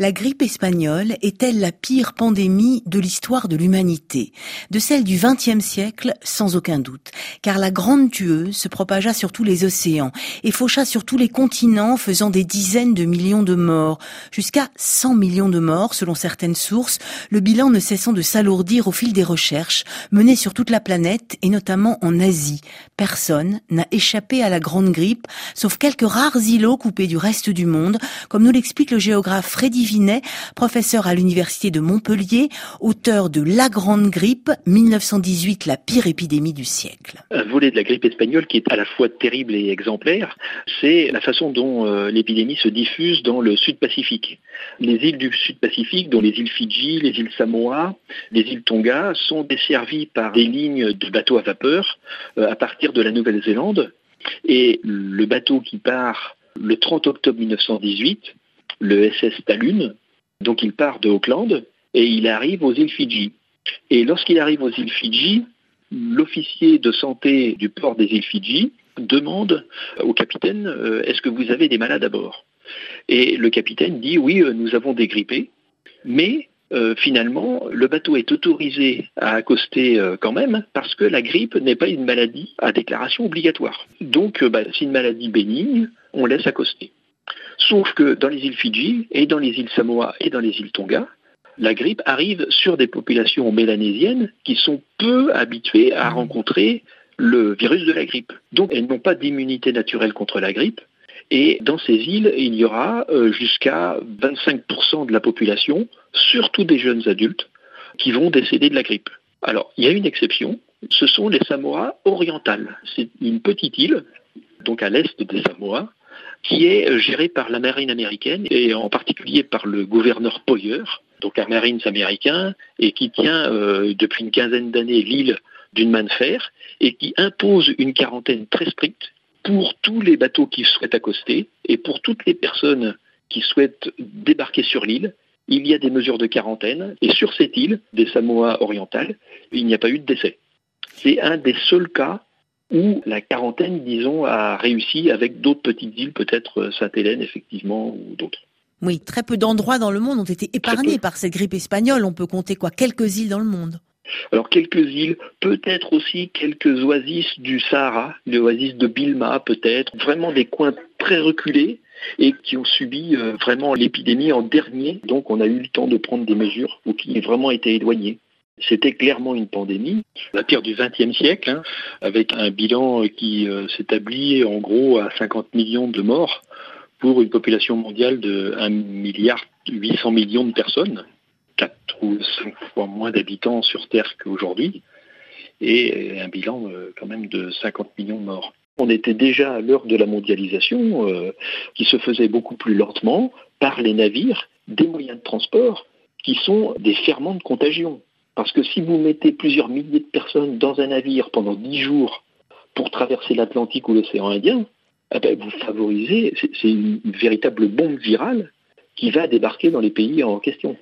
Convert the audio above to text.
La grippe espagnole est-elle la pire pandémie de l'histoire de l'humanité? De celle du XXe siècle, sans aucun doute. Car la grande tueuse se propagea sur tous les océans et faucha sur tous les continents, faisant des dizaines de millions de morts. Jusqu'à 100 millions de morts, selon certaines sources, le bilan ne cessant de s'alourdir au fil des recherches menées sur toute la planète et notamment en Asie. Personne n'a échappé à la grande grippe, sauf quelques rares îlots coupés du reste du monde, comme nous l'explique le géographe Freddy Professeur à l'université de Montpellier, auteur de La Grande Grippe, 1918, la pire épidémie du siècle. Un volet de la grippe espagnole qui est à la fois terrible et exemplaire, c'est la façon dont euh, l'épidémie se diffuse dans le Sud-Pacifique. Les îles du Sud-Pacifique, dont les îles Fidji, les îles Samoa, les îles Tonga, sont desservies par des lignes de bateaux à vapeur euh, à partir de la Nouvelle-Zélande. Et le bateau qui part le 30 octobre 1918 le SS Talune. Donc il part de Auckland et il arrive aux îles Fidji. Et lorsqu'il arrive aux îles Fidji, l'officier de santé du port des îles Fidji demande au capitaine euh, est-ce que vous avez des malades à bord? Et le capitaine dit oui, euh, nous avons des grippés, mais euh, finalement, le bateau est autorisé à accoster quand même parce que la grippe n'est pas une maladie à déclaration obligatoire. Donc, bah, c'est une maladie bénigne, on laisse accoster. Sauf que dans les îles Fidji et dans les îles Samoa et dans les îles Tonga, la grippe arrive sur des populations mélanésiennes qui sont peu habituées à rencontrer le virus de la grippe. Donc elles n'ont pas d'immunité naturelle contre la grippe. Et dans ces îles, il y aura euh, jusqu'à 25% de la population, surtout des jeunes adultes, qui vont décéder de la grippe. Alors, il y a une exception, ce sont les Samoa orientales. C'est une petite île, donc à l'est des Samoa, qui est euh, géré par la marine américaine et en particulier par le gouverneur Poyer, donc un marine américain, et qui tient euh, depuis une quinzaine d'années l'île d'une main de fer et qui impose une quarantaine très stricte pour tous les bateaux qui souhaitent accoster et pour toutes les personnes qui souhaitent débarquer sur l'île. Il y a des mesures de quarantaine et sur cette île, des Samoa orientales, il n'y a pas eu de décès. C'est un des seuls cas où la quarantaine, disons, a réussi avec d'autres petites îles, peut-être euh, Sainte-Hélène, effectivement, ou d'autres. Oui, très peu d'endroits dans le monde ont été épargnés par cette grippe espagnole. On peut compter quoi Quelques îles dans le monde. Alors quelques îles, peut-être aussi quelques oasis du Sahara, les oasis de Bilma peut-être, vraiment des coins très reculés et qui ont subi euh, vraiment l'épidémie en dernier. Donc on a eu le temps de prendre des mesures ou qui ont vraiment été éloignés. C'était clairement une pandémie, la pire du XXe siècle, hein, avec un bilan qui euh, s'établit en gros à 50 millions de morts pour une population mondiale de 1 milliard 800 millions de personnes, 4 ou 5 fois moins d'habitants sur Terre qu'aujourd'hui, et un bilan euh, quand même de 50 millions de morts. On était déjà à l'heure de la mondialisation euh, qui se faisait beaucoup plus lentement par les navires, des moyens de transport qui sont des ferments de contagion. Parce que si vous mettez plusieurs milliers de personnes dans un navire pendant dix jours pour traverser l'Atlantique ou l'océan Indien, eh ben, vous favorisez, c'est une véritable bombe virale qui va débarquer dans les pays en question.